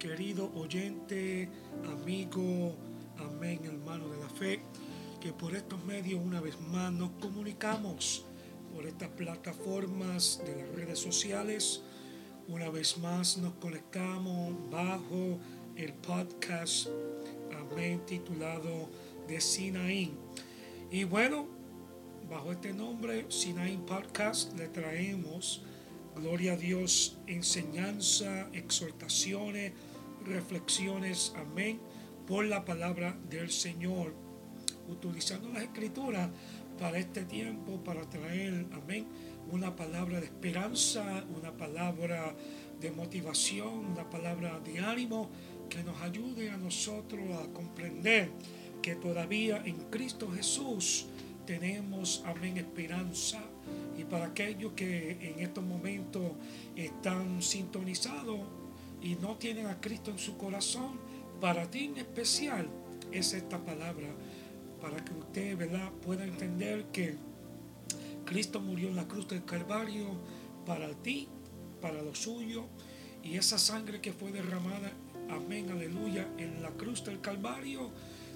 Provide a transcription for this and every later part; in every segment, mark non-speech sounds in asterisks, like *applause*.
querido oyente, amigo, amén, hermano de la fe, que por estos medios una vez más nos comunicamos por estas plataformas de las redes sociales. Una vez más nos conectamos bajo el podcast, amén, titulado de Sinaí. Y bueno, bajo este nombre, Sinaí Podcast, le traemos Gloria a Dios, enseñanza, exhortaciones, reflexiones, amén, por la palabra del Señor, utilizando las escrituras para este tiempo, para traer, amén, una palabra de esperanza, una palabra de motivación, una palabra de ánimo que nos ayude a nosotros a comprender que todavía en Cristo Jesús tenemos, amén, esperanza. Y para aquellos que en estos momentos están sintonizados y no tienen a Cristo en su corazón, para ti en especial es esta palabra, para que usted ¿verdad? pueda entender que Cristo murió en la cruz del Calvario para ti, para lo suyo, y esa sangre que fue derramada, amén, aleluya, en la cruz del Calvario,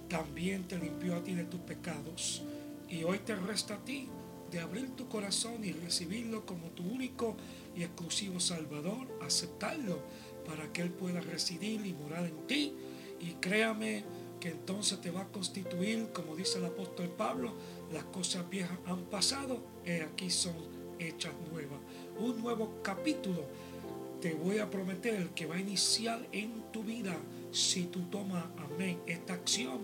también te limpió a ti de tus pecados. Y hoy te resta a ti de abrir tu corazón y recibirlo como tu único y exclusivo Salvador, aceptarlo para que Él pueda residir y morar en ti. Y créame que entonces te va a constituir, como dice el apóstol Pablo, las cosas viejas han pasado y aquí son hechas nuevas. Un nuevo capítulo te voy a prometer que va a iniciar en tu vida si tú tomas, amén, esta acción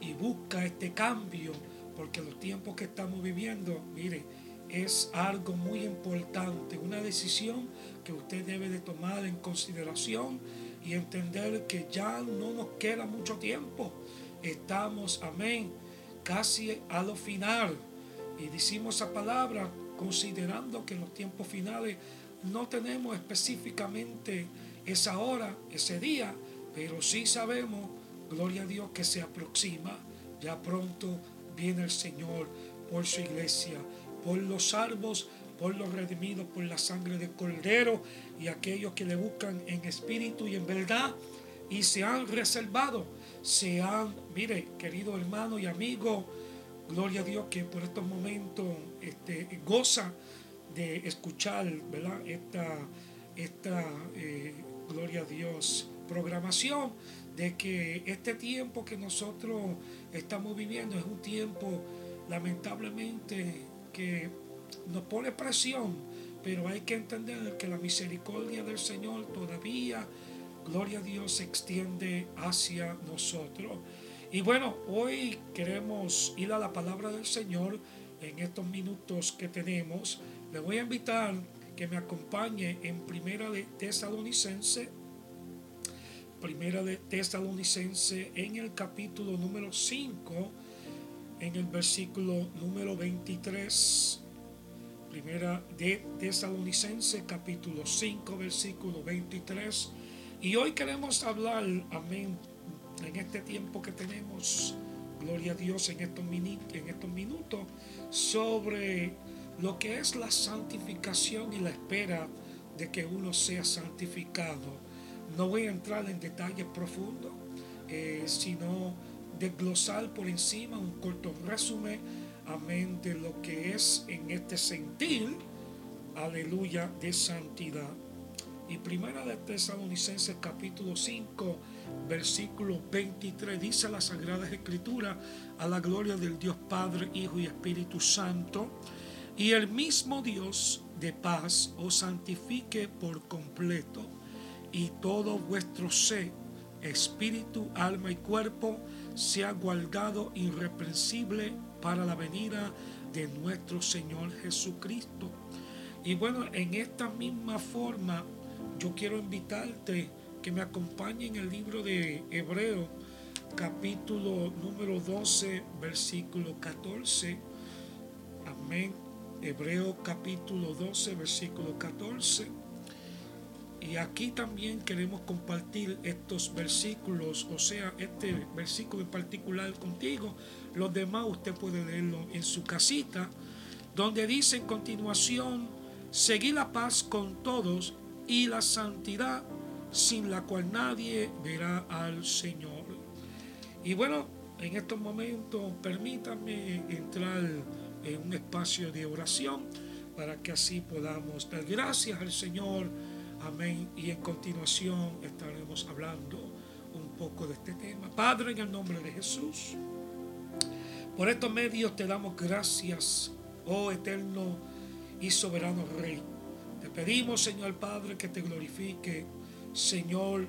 y busca este cambio porque los tiempos que estamos viviendo, mire, es algo muy importante, una decisión que usted debe de tomar en consideración y entender que ya no nos queda mucho tiempo. Estamos, amén, casi a lo final. Y decimos esa palabra considerando que en los tiempos finales no tenemos específicamente esa hora, ese día, pero sí sabemos, gloria a Dios, que se aproxima. Ya pronto viene el Señor por su iglesia, por los salvos, por los redimidos, por la sangre de Cordero y aquellos que le buscan en espíritu y en verdad y se han reservado, se han, mire, querido hermano y amigo, gloria a Dios que por estos momentos este, goza de escuchar, ¿verdad? Esta, esta eh, gloria a Dios, programación de que este tiempo que nosotros estamos viviendo es un tiempo lamentablemente que nos pone presión, pero hay que entender que la misericordia del Señor todavía, gloria a Dios, se extiende hacia nosotros. Y bueno, hoy queremos ir a la palabra del Señor en estos minutos que tenemos. Le voy a invitar que me acompañe en Primera de Tesalonicense Primera de Tesalonicense en el capítulo número 5, en el versículo número 23. Primera de Tesalonicense capítulo 5, versículo 23. Y hoy queremos hablar, amén, en este tiempo que tenemos, gloria a Dios, en estos, en estos minutos, sobre lo que es la santificación y la espera de que uno sea santificado no voy a entrar en detalles profundos, eh, sino desglosar por encima un corto resumen, amén, de lo que es en este sentir, aleluya, de santidad. Y primera de Tesalonicenses capítulo 5, versículo 23, dice la Sagrada Escritura, a la gloria del Dios Padre, Hijo y Espíritu Santo, y el mismo Dios de paz os santifique por completo y todo vuestro ser, espíritu, alma y cuerpo, sea guardado irreprensible para la venida de nuestro Señor Jesucristo. Y bueno, en esta misma forma, yo quiero invitarte que me acompañe en el libro de Hebreo, capítulo número 12, versículo 14. Amén. Hebreo capítulo 12, versículo 14. Y aquí también queremos compartir estos versículos, o sea, este versículo en particular contigo. Los demás usted puede leerlo en su casita, donde dice en continuación, seguir la paz con todos y la santidad, sin la cual nadie verá al Señor. Y bueno, en estos momentos permítanme entrar en un espacio de oración para que así podamos dar gracias al Señor. Amén. Y en continuación estaremos hablando un poco de este tema. Padre, en el nombre de Jesús, por estos medios te damos gracias, oh eterno y soberano Rey. Te pedimos, Señor Padre, que te glorifique, Señor,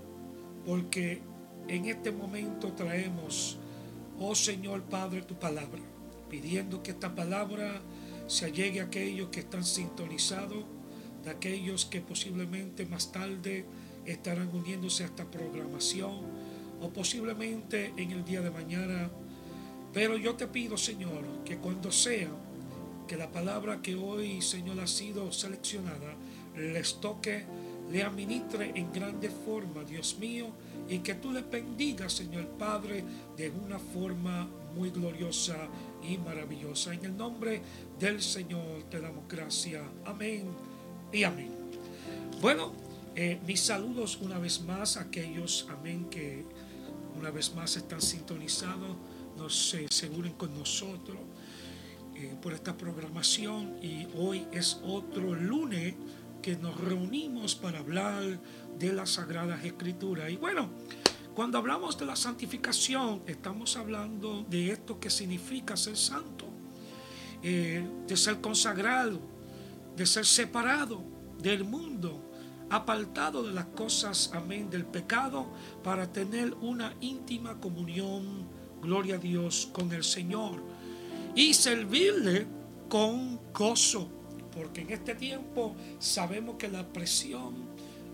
porque en este momento traemos, oh Señor Padre, tu palabra, pidiendo que esta palabra se allegue a aquellos que están sintonizados, aquellos que posiblemente más tarde estarán uniéndose a esta programación o posiblemente en el día de mañana. Pero yo te pido, Señor, que cuando sea que la palabra que hoy, Señor, ha sido seleccionada, les toque, le administre en grande forma, Dios mío, y que tú le bendigas, Señor Padre, de una forma muy gloriosa y maravillosa. En el nombre del Señor te damos gracias. Amén y amén. Bueno, eh, mis saludos una vez más a aquellos, amén, que una vez más están sintonizados, nos se aseguren con nosotros eh, por esta programación y hoy es otro lunes que nos reunimos para hablar de las Sagradas Escrituras. Y bueno, cuando hablamos de la santificación, estamos hablando de esto que significa ser santo, eh, de ser consagrado, de ser separado del mundo, apartado de las cosas, amén, del pecado, para tener una íntima comunión, gloria a Dios, con el Señor. Y servirle con gozo, porque en este tiempo sabemos que la presión,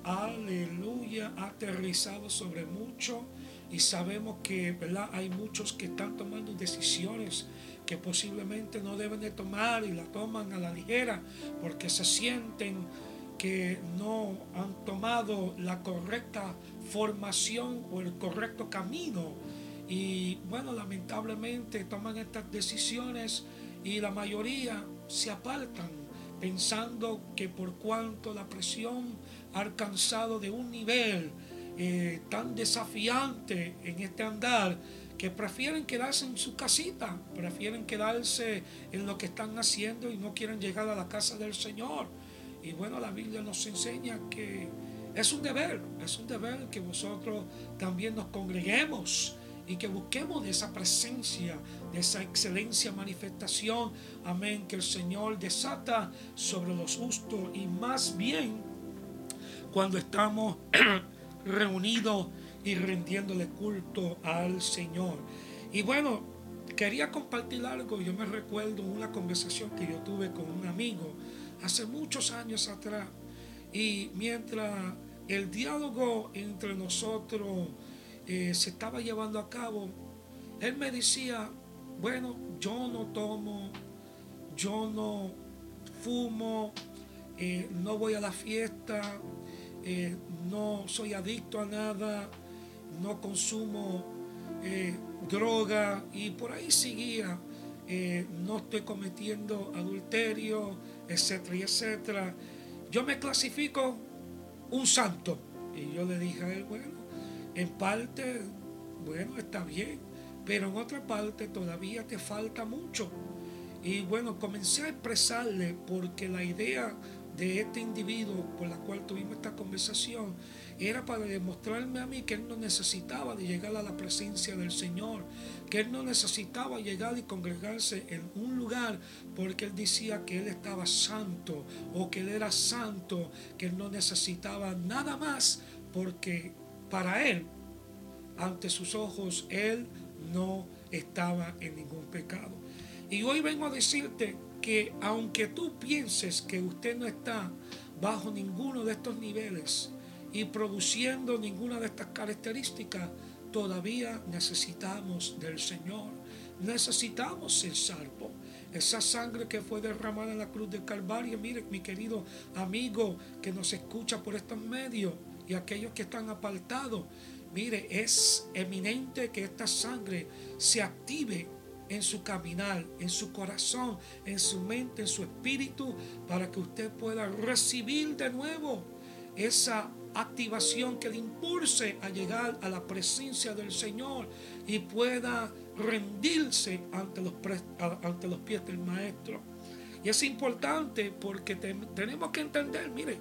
aleluya, ha aterrizado sobre mucho y sabemos que hay muchos que están tomando decisiones que posiblemente no deben de tomar y la toman a la ligera porque se sienten que no han tomado la correcta formación o el correcto camino. Y bueno, lamentablemente toman estas decisiones y la mayoría se apartan pensando que por cuanto la presión ha alcanzado de un nivel eh, tan desafiante en este andar, que prefieren quedarse en su casita, prefieren quedarse en lo que están haciendo y no quieren llegar a la casa del Señor. Y bueno, la Biblia nos enseña que es un deber, es un deber que vosotros también nos congreguemos y que busquemos de esa presencia, de esa excelencia manifestación, amén, que el Señor desata sobre los justos y más bien cuando estamos *clears throat* reunidos y rindiéndole culto al Señor. Y bueno, quería compartir algo. Yo me recuerdo una conversación que yo tuve con un amigo hace muchos años atrás. Y mientras el diálogo entre nosotros eh, se estaba llevando a cabo, él me decía, bueno, yo no tomo, yo no fumo, eh, no voy a la fiesta, eh, no soy adicto a nada, no consumo eh, droga y por ahí seguía, eh, no estoy cometiendo adulterio, etcétera, y etcétera. Yo me clasifico un santo. Y yo le dije a él, bueno, en parte, bueno, está bien, pero en otra parte todavía te falta mucho. Y bueno, comencé a expresarle porque la idea de este individuo por la cual tuvimos esta conversación era para demostrarme a mí que él no necesitaba de llegar a la presencia del Señor, que él no necesitaba llegar y congregarse en un lugar porque él decía que él estaba santo o que él era santo, que él no necesitaba nada más porque para él, ante sus ojos, él no estaba en ningún pecado. Y hoy vengo a decirte que aunque tú pienses que usted no está bajo ninguno de estos niveles y produciendo ninguna de estas características, todavía necesitamos del Señor. Necesitamos ser salvo. Esa sangre que fue derramada en la cruz del Calvario, mire mi querido amigo que nos escucha por estos medios y aquellos que están apartados, mire, es eminente que esta sangre se active en su caminar, en su corazón, en su mente, en su espíritu, para que usted pueda recibir de nuevo esa activación que le impulse a llegar a la presencia del Señor y pueda rendirse ante los, ante los pies del Maestro. Y es importante porque tenemos que entender, mire,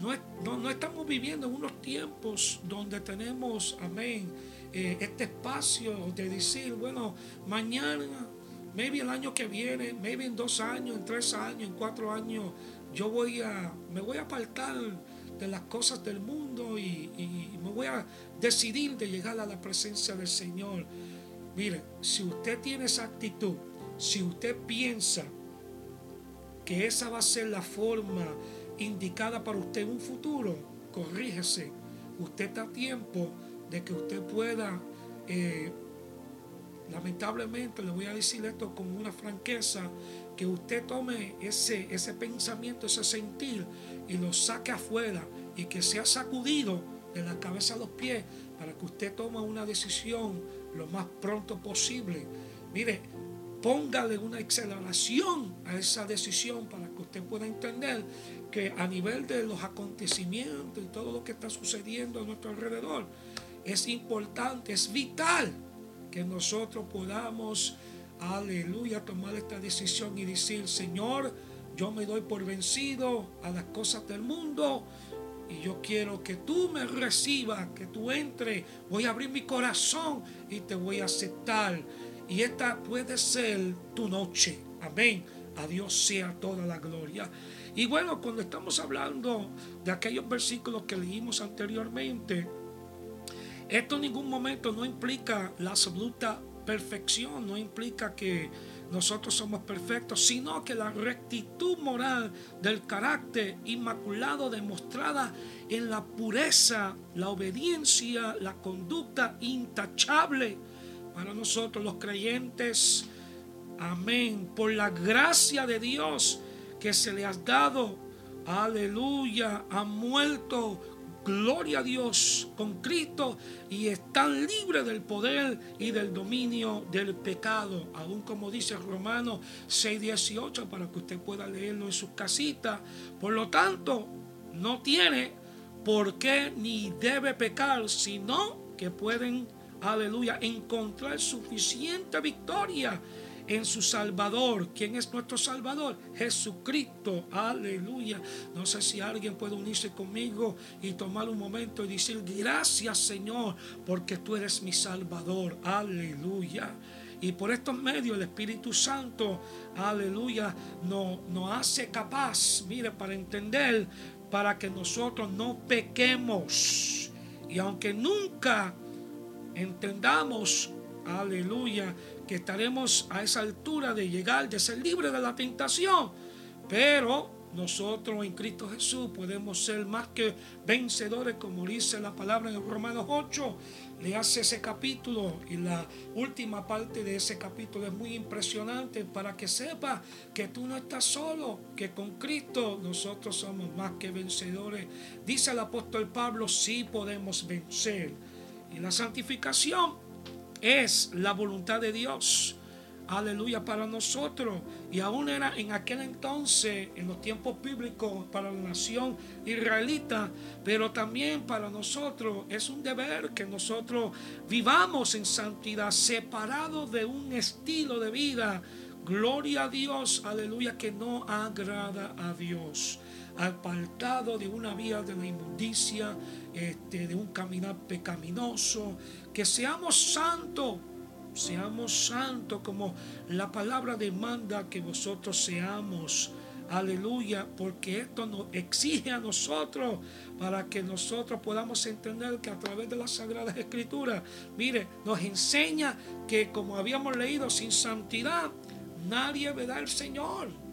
no, no, estamos viviendo en unos tiempos donde tenemos, amén, eh, este espacio de decir, bueno, mañana, maybe el año que viene, maybe en dos años, en tres años, en cuatro años, yo voy a, me voy a apartar de las cosas del mundo y, y me voy a decidir de llegar a la presencia del Señor. Mire, si usted tiene esa actitud, si usted piensa que esa va a ser la forma indicada para usted en un futuro, corrígese. Usted está a tiempo de que usted pueda, eh, lamentablemente le voy a decir esto con una franqueza, que usted tome ese, ese pensamiento, ese sentir y lo saque afuera y que sea sacudido de la cabeza a los pies para que usted tome una decisión lo más pronto posible. Mire, póngale una aceleración a esa decisión para que usted pueda entender que a nivel de los acontecimientos y todo lo que está sucediendo a nuestro alrededor, es importante, es vital que nosotros podamos, aleluya, tomar esta decisión y decir, Señor, yo me doy por vencido a las cosas del mundo y yo quiero que tú me recibas, que tú entres, voy a abrir mi corazón y te voy a aceptar. Y esta puede ser tu noche. Amén. A Dios sea toda la gloria. Y bueno, cuando estamos hablando de aquellos versículos que leímos anteriormente, esto en ningún momento no implica la absoluta perfección, no implica que nosotros somos perfectos, sino que la rectitud moral del carácter inmaculado demostrada en la pureza, la obediencia, la conducta intachable para nosotros los creyentes. Amén. Por la gracia de Dios que se le has dado. Aleluya. Han muerto. Gloria a Dios con Cristo y están libres del poder y del dominio del pecado. Aún como dice Romanos 6:18 para que usted pueda leerlo en sus casitas. Por lo tanto, no tiene por qué ni debe pecar, sino que pueden, aleluya, encontrar suficiente victoria en su Salvador. ¿Quién es nuestro Salvador? Jesucristo. Aleluya. No sé si alguien puede unirse conmigo y tomar un momento y decir, gracias Señor, porque tú eres mi Salvador. Aleluya. Y por estos medios el Espíritu Santo, aleluya, nos no hace capaz, mire, para entender, para que nosotros no pequemos. Y aunque nunca entendamos, aleluya, que estaremos a esa altura de llegar, de ser libres de la tentación. Pero nosotros en Cristo Jesús podemos ser más que vencedores, como dice la palabra en Romanos 8. Le hace ese capítulo y la última parte de ese capítulo es muy impresionante para que sepa que tú no estás solo, que con Cristo nosotros somos más que vencedores. Dice el apóstol Pablo, sí podemos vencer. Y la santificación es la voluntad de Dios. Aleluya para nosotros. Y aún era en aquel entonces, en los tiempos bíblicos, para la nación israelita, pero también para nosotros es un deber que nosotros vivamos en santidad, separados de un estilo de vida. Gloria a Dios, aleluya, que no agrada a Dios apartado de una vía de la inmundicia, este, de un caminar pecaminoso, que seamos santos, seamos santos como la palabra demanda que vosotros seamos. Aleluya, porque esto nos exige a nosotros para que nosotros podamos entender que a través de las Sagradas Escrituras, mire, nos enseña que como habíamos leído, sin santidad nadie verá al Señor.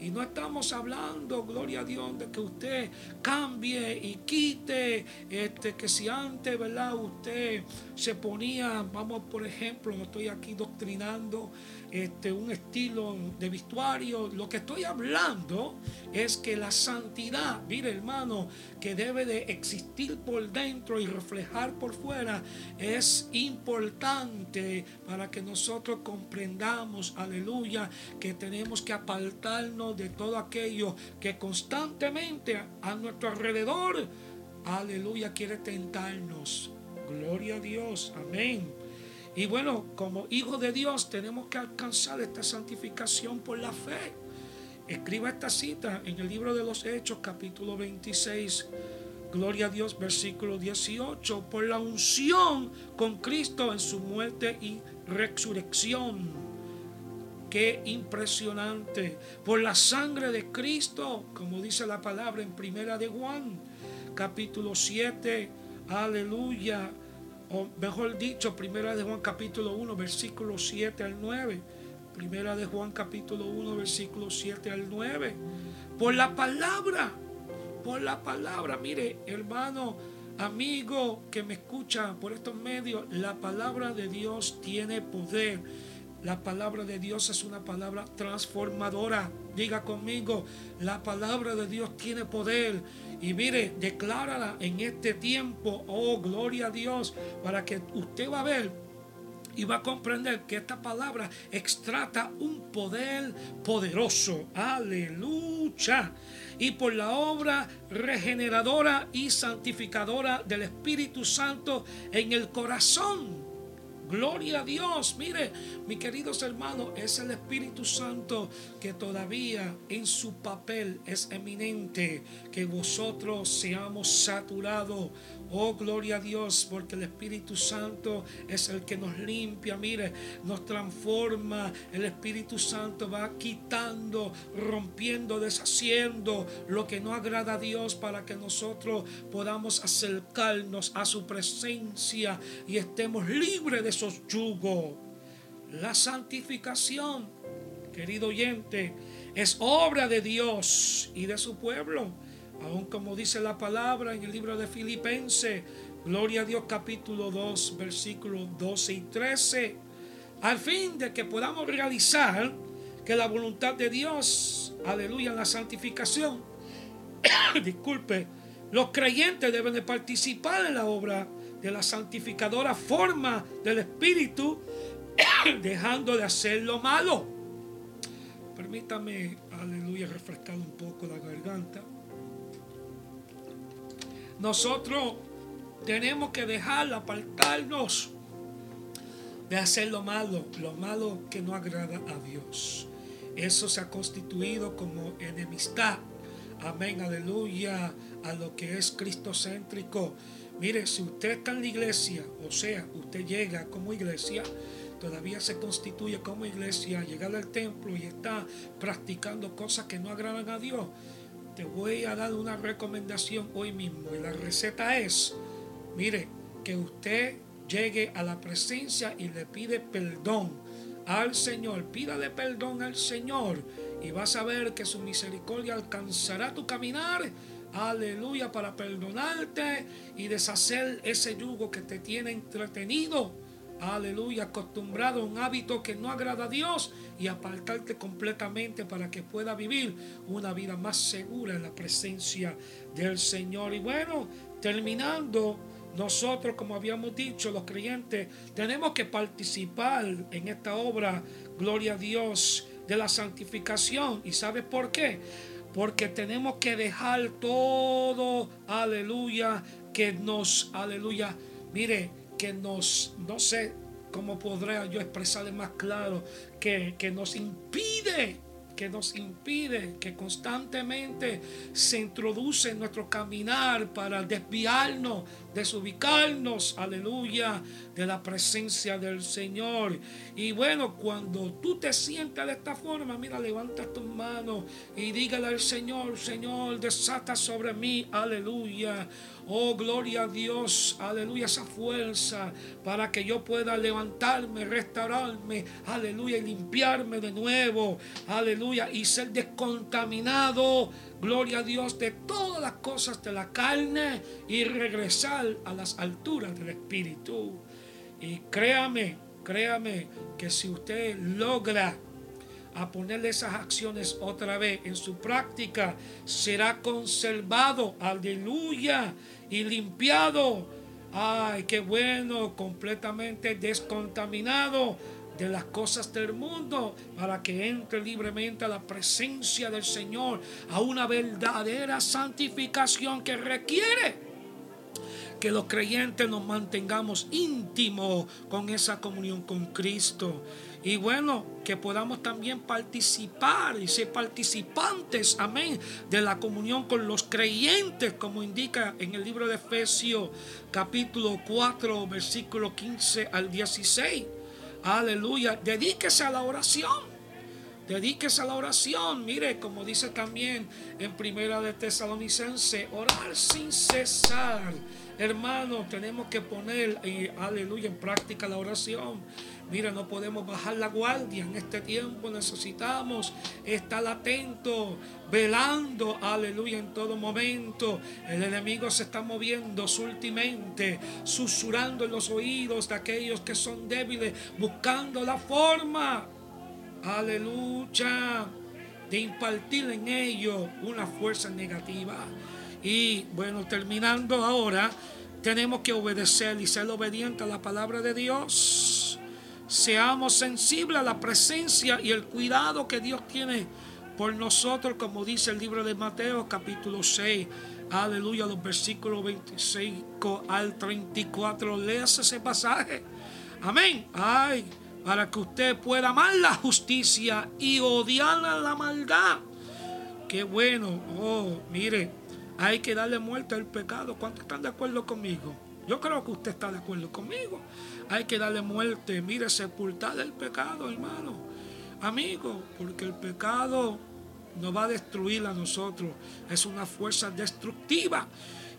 Y no estamos hablando, gloria a Dios, de que usted cambie y quite, este, que si antes, ¿verdad? Usted se ponía, vamos por ejemplo, no estoy aquí doctrinando, este, un estilo de vestuario. Lo que estoy hablando es que la santidad, mire hermano, que debe de existir por dentro y reflejar por fuera, es importante para que nosotros comprendamos, aleluya, que tenemos que apartarnos de todo aquello que constantemente a nuestro alrededor aleluya, quiere tentarnos. Gloria a Dios, amén. Y bueno, como hijos de Dios tenemos que alcanzar esta santificación por la fe. Escriba esta cita en el libro de los Hechos, capítulo 26. Gloria a Dios, versículo 18. Por la unción con Cristo en su muerte y resurrección. Qué impresionante. Por la sangre de Cristo, como dice la palabra en Primera de Juan, capítulo 7. Aleluya o mejor dicho, Primera de Juan capítulo 1, versículo 7 al 9. Primera de Juan capítulo 1, versículo 7 al 9. Por la palabra, por la palabra. Mire, hermano, amigo que me escucha por estos medios, la palabra de Dios tiene poder. La palabra de Dios es una palabra transformadora. Diga conmigo, la palabra de Dios tiene poder. Y mire, declárala en este tiempo, oh gloria a Dios, para que usted va a ver y va a comprender que esta palabra extrata un poder poderoso. Aleluya. Y por la obra regeneradora y santificadora del Espíritu Santo en el corazón Gloria a Dios. Mire, mis queridos hermanos, es el Espíritu Santo que todavía en su papel es eminente. Que vosotros seamos saturados Oh, gloria a Dios, porque el Espíritu Santo es el que nos limpia, mire, nos transforma. El Espíritu Santo va quitando, rompiendo, deshaciendo lo que no agrada a Dios para que nosotros podamos acercarnos a su presencia y estemos libres de esos yugos. La santificación, querido oyente, es obra de Dios y de su pueblo aún como dice la palabra en el libro de Filipenses, Gloria a Dios capítulo 2, versículos 12 y 13, al fin de que podamos realizar que la voluntad de Dios, aleluya, en la santificación, *coughs* disculpe, los creyentes deben de participar en la obra de la santificadora forma del Espíritu, *coughs* dejando de hacer lo malo. Permítame, aleluya, refrescar un poco la garganta. Nosotros tenemos que dejar, apartarnos de hacer lo malo, lo malo que no agrada a Dios. Eso se ha constituido como enemistad. Amén, aleluya, a lo que es cristocéntrico. Mire, si usted está en la iglesia, o sea, usted llega como iglesia, todavía se constituye como iglesia, llegar al templo y está practicando cosas que no agradan a Dios, te voy a dar una recomendación hoy mismo. Y la receta es, mire, que usted llegue a la presencia y le pide perdón al Señor. Pídale perdón al Señor y vas a ver que su misericordia alcanzará tu caminar. Aleluya, para perdonarte y deshacer ese yugo que te tiene entretenido aleluya, acostumbrado a un hábito que no agrada a Dios y apartarte completamente para que pueda vivir una vida más segura en la presencia del Señor. Y bueno, terminando, nosotros, como habíamos dicho, los creyentes, tenemos que participar en esta obra, gloria a Dios, de la santificación. ¿Y sabes por qué? Porque tenemos que dejar todo, aleluya, que nos, aleluya, mire, que nos, no sé cómo podría yo expresarle más claro, que, que nos impide que nos impide, que constantemente se introduce en nuestro caminar para desviarnos, desubicarnos, aleluya, de la presencia del Señor. Y bueno, cuando tú te sientas de esta forma, mira, levanta tus manos y dígale al Señor, Señor, desata sobre mí, aleluya. Oh, gloria a Dios, aleluya, esa fuerza para que yo pueda levantarme, restaurarme, aleluya, y limpiarme de nuevo, aleluya, y ser descontaminado, gloria a Dios, de todas las cosas de la carne y regresar a las alturas del Espíritu. Y créame, créame que si usted logra a ponerle esas acciones otra vez en su práctica, será conservado, aleluya, y limpiado. Ay, qué bueno, completamente descontaminado de las cosas del mundo para que entre libremente a la presencia del Señor, a una verdadera santificación que requiere que los creyentes nos mantengamos íntimos con esa comunión con Cristo. Y bueno, que podamos también participar y ser participantes, amén, de la comunión con los creyentes, como indica en el libro de Efesios capítulo 4, versículo 15 al 16. Aleluya. Dedíquese a la oración. Dedíquese a la oración. Mire, como dice también en Primera de Tesalonicense, orar sin cesar. Hermano, tenemos que poner, aleluya, en práctica la oración. Mira, no podemos bajar la guardia en este tiempo. Necesitamos estar atentos, velando, aleluya, en todo momento. El enemigo se está moviendo sutilmente, susurrando en los oídos de aquellos que son débiles, buscando la forma, aleluya, de impartir en ellos una fuerza negativa. Y bueno, terminando ahora, tenemos que obedecer y ser obedientes a la palabra de Dios seamos sensibles a la presencia y el cuidado que Dios tiene por nosotros, como dice el libro de Mateo capítulo 6. Aleluya, los versículos 25 al 34. Leas ese pasaje. Amén. Ay, para que usted pueda amar la justicia y odiar la maldad. Qué bueno. Oh, mire, hay que darle muerte al pecado. ¿Cuántos están de acuerdo conmigo? Yo creo que usted está de acuerdo conmigo. Hay que darle muerte. Mire, sepultar el pecado, hermano. Amigo, porque el pecado nos va a destruir a nosotros. Es una fuerza destructiva.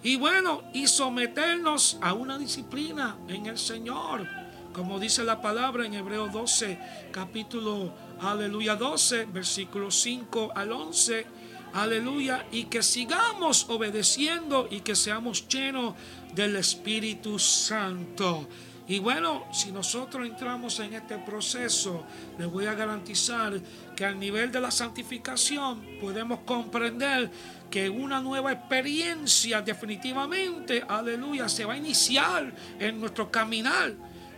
Y bueno, y someternos a una disciplina en el Señor. Como dice la palabra en Hebreos 12, capítulo, aleluya 12, versículo 5 al 11. Aleluya. Y que sigamos obedeciendo y que seamos llenos del Espíritu Santo. Y bueno, si nosotros entramos en este proceso, les voy a garantizar que al nivel de la santificación podemos comprender que una nueva experiencia definitivamente, aleluya, se va a iniciar en nuestro caminar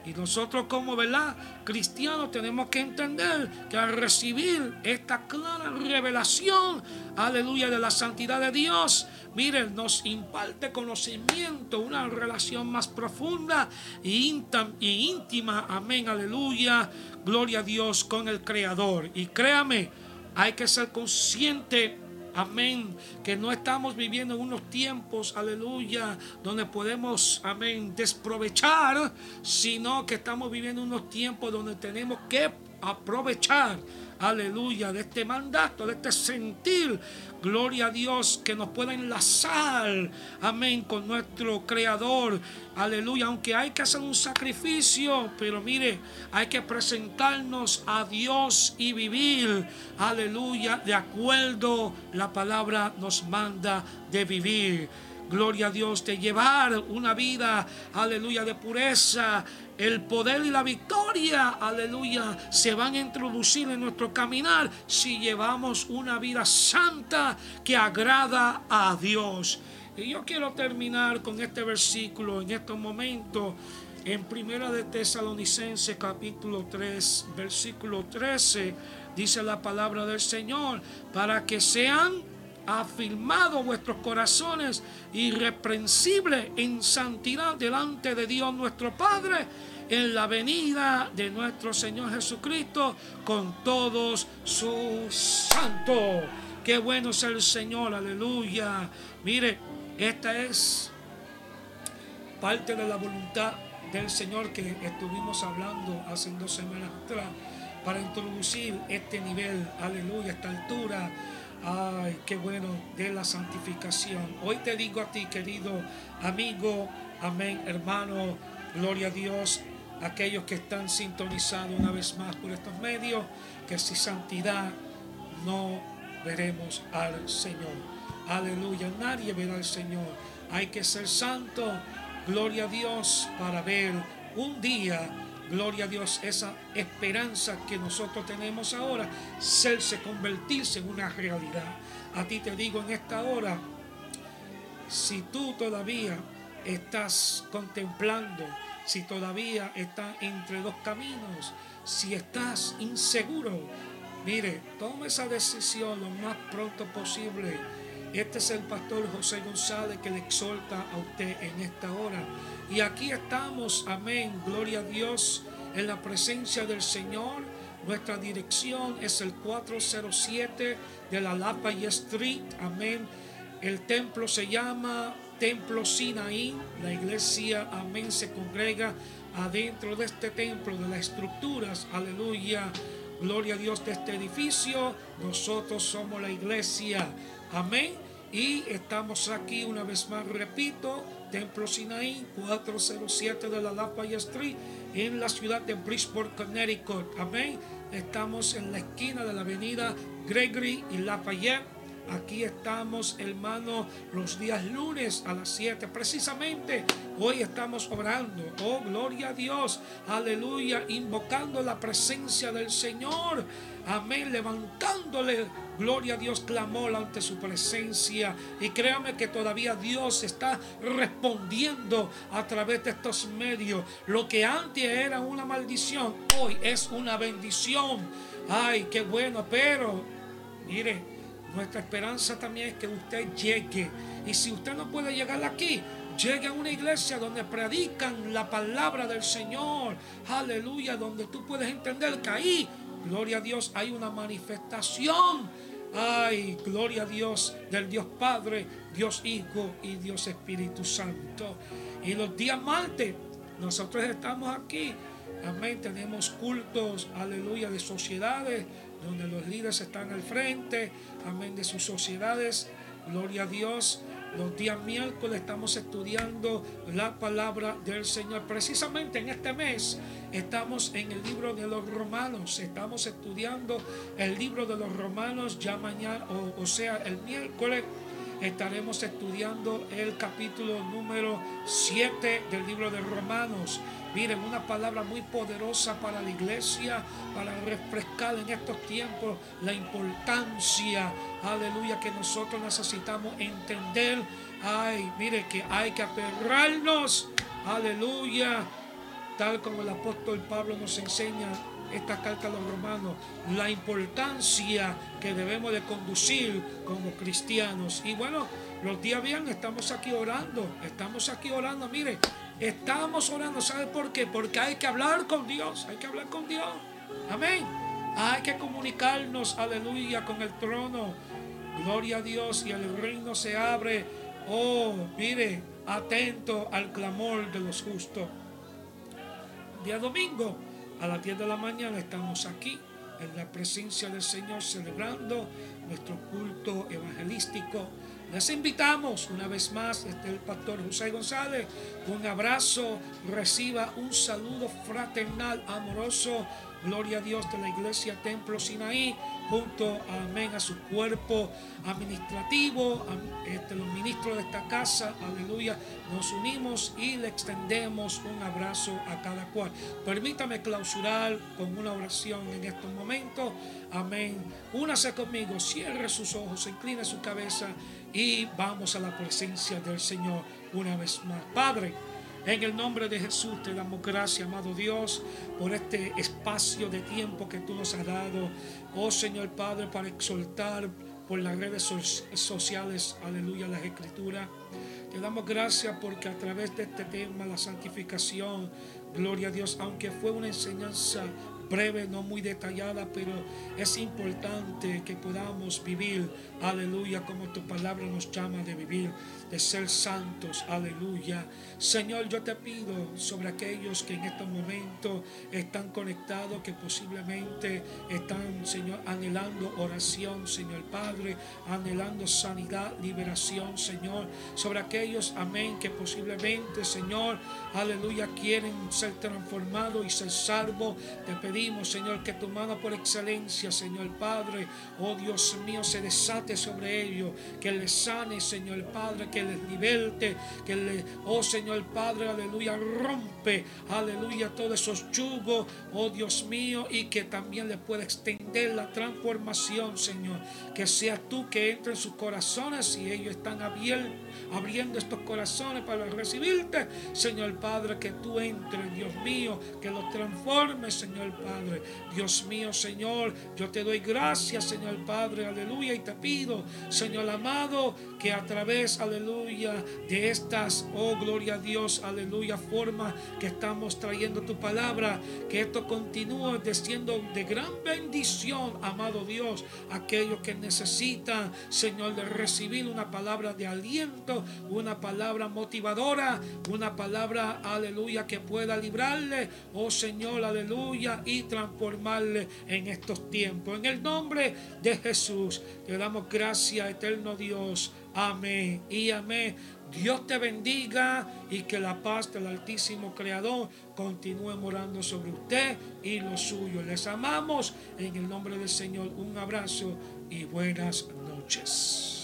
y nosotros como, ¿verdad? Cristianos tenemos que entender que al recibir esta clara revelación, aleluya, de la santidad de Dios, miren, nos imparte conocimiento, una relación más profunda e íntima, amén, aleluya, gloria a Dios con el Creador. Y créame, hay que ser consciente Amén. Que no estamos viviendo en unos tiempos, aleluya, donde podemos, amén, desprovechar, sino que estamos viviendo unos tiempos donde tenemos que aprovechar, aleluya, de este mandato, de este sentir, gloria a Dios, que nos pueda enlazar, amén, con nuestro Creador, aleluya, aunque hay que hacer un sacrificio, pero mire, hay que presentarnos a Dios y vivir, aleluya, de acuerdo la palabra nos manda de vivir gloria a Dios, de llevar una vida, aleluya, de pureza, el poder y la victoria, aleluya, se van a introducir en nuestro caminar si llevamos una vida santa que agrada a Dios. Y yo quiero terminar con este versículo en estos momentos. En Primera de Tesalonicenses capítulo 3, versículo 13, dice la palabra del Señor, para que sean afirmados vuestros corazones irreprensibles en santidad delante de Dios nuestro Padre en la venida de nuestro Señor Jesucristo con todos sus santos. Qué bueno es el Señor, aleluya. Mire, esta es parte de la voluntad del Señor que estuvimos hablando hace dos semanas atrás para introducir este nivel, aleluya, esta altura Ay, qué bueno de la santificación. Hoy te digo a ti, querido amigo, amén, hermano, gloria a Dios, aquellos que están sintonizados una vez más por estos medios, que sin santidad no veremos al Señor. Aleluya, nadie verá al Señor. Hay que ser santo, gloria a Dios, para ver un día Gloria a Dios, esa esperanza que nosotros tenemos ahora, serse, convertirse en una realidad. A ti te digo en esta hora, si tú todavía estás contemplando, si todavía estás entre dos caminos, si estás inseguro, mire, toma esa decisión lo más pronto posible Este es el pastor José González que le exhorta a usted en esta hora. Y aquí estamos, amén, gloria a Dios, en la presencia del Señor. Nuestra dirección es el 407 de la Lafayette Street, amén. El templo se llama Templo Sinaí. La iglesia, amén, se congrega adentro de este templo, de las estructuras, aleluya. Gloria a Dios de este edificio. Nosotros somos la iglesia. Amén. Y estamos aquí una vez más, repito, Templo Sinaí, 407 de la Lafayette Street, en la ciudad de Bridgeport, Connecticut. Amén. Estamos en la esquina de la avenida Gregory y Lafayette. Aquí estamos, hermano, los días lunes a las 7. Precisamente hoy estamos orando. Oh, gloria a Dios. Aleluya. Invocando la presencia del Señor. Amén. Levantándole, gloria a Dios, clamor ante su presencia. Y créame que todavía Dios está respondiendo a través de estos medios. Lo que antes era una maldición, hoy es una bendición. Ay, qué bueno, pero mire nuestra esperanza también es que usted llegue. Y si usted no puede llegar aquí, llegue a una iglesia donde predican la palabra del Señor. Aleluya, donde tú puedes entender que ahí, gloria a Dios, hay una manifestación. Ay, gloria a Dios del Dios Padre, Dios Hijo y Dios Espíritu Santo. Y los días martes, nosotros estamos aquí. Amén. Tenemos cultos, aleluya, de sociedades donde los líderes están al frente, amén, de sus sociedades. Gloria a Dios. Los días miércoles estamos estudiando la palabra del Señor. Precisamente en este mes estamos en el libro de los romanos. Estamos estudiando el libro de los romanos ya mañana, o, sea, el miércoles estaremos estudiando el capítulo número 7 del libro de Romanos. Miren, una palabra muy poderosa para la iglesia, para refrescar en estos tiempos la importancia, aleluya, que nosotros necesitamos entender. Ay, mire que hay que aferrarnos, aleluya, tal como el apóstol Pablo nos enseña esta carta a los romanos, la importancia que debemos de conducir como cristianos. Y bueno, los días bien, estamos aquí orando, estamos aquí orando, mire, estamos orando, ¿sabe por qué? Porque hay que hablar con Dios, hay que hablar con Dios. Amén. Hay que comunicarnos, aleluya, con el trono. Gloria a Dios y el reino se abre. Oh, mire, atento al clamor de los justos. Día domingo, a las 10 de la mañana estamos aquí en la presencia del Señor celebrando nuestro culto evangelístico. Les invitamos una vez más, este el pastor José González, un abrazo, reciba un saludo fraternal, amoroso Gloria a Dios de la iglesia Templo Sinaí, junto amén, a su cuerpo administrativo, este, los ministros de esta casa, aleluya, nos unimos y le extendemos un abrazo a cada cual. Permítame clausurar con una oración en estos momentos, amén. Únase conmigo, cierre sus ojos, incline su cabeza y vamos a la presencia del Señor una vez más. Padre, en el nombre de Jesús te damos gracias, amado Dios, por este espacio de tiempo que tú nos has dado. Oh Señor Padre, para exaltar por las redes sociales, aleluya, las escrituras. Te damos gracias porque a través de este tema, la santificación, gloria a Dios, aunque fue una enseñanza breve, no muy detallada, pero es importante que podamos vivir, aleluya, como tu palabra nos llama de vivir de ser santos. Aleluya. Señor, yo te pido sobre aquellos que en estos momentos están conectados, que posiblemente están, Señor, anhelando oración, Señor Padre, anhelando sanidad, liberación, Señor. Sobre aquellos, amén, que posiblemente, Señor, aleluya, quieren ser transformados y ser salvos. Te pedimos, Señor, que tu mano por excelencia, Señor Padre, oh Dios mío, se desate sobre ellos, que les sane, Señor Padre, que les liberte, que le, oh Señor Padre, aleluya, rompe, aleluya, todos esos yugos, oh Dios mío, y que también le pueda extender la transformación, Señor. Que sea tú que entre en sus corazones y ellos están abriendo estos corazones para recibirte, Señor Padre, que tú entres, Dios mío, que los transformes, Señor Padre. Dios mío, Señor, yo te doy gracias, Señor Padre, aleluya, y te pido, Señor amado, que a través, aleluya, de estas, oh gloria a Dios, aleluya, forma que estamos trayendo tu palabra, que esto continúe siendo de gran bendición, amado Dios, aquellos que necesitan, Señor, de recibir una palabra de aliento, una palabra motivadora, una palabra, aleluya, que pueda librarle, oh Señor, aleluya, y transformarle en estos tiempos. En el nombre de Jesús, te damos gracias, eterno Dios. Amén y amén. Dios te bendiga y que la paz del Altísimo Creador continúe morando sobre usted y los suyos. Les amamos en el nombre del Señor. Un abrazo y buenas noches.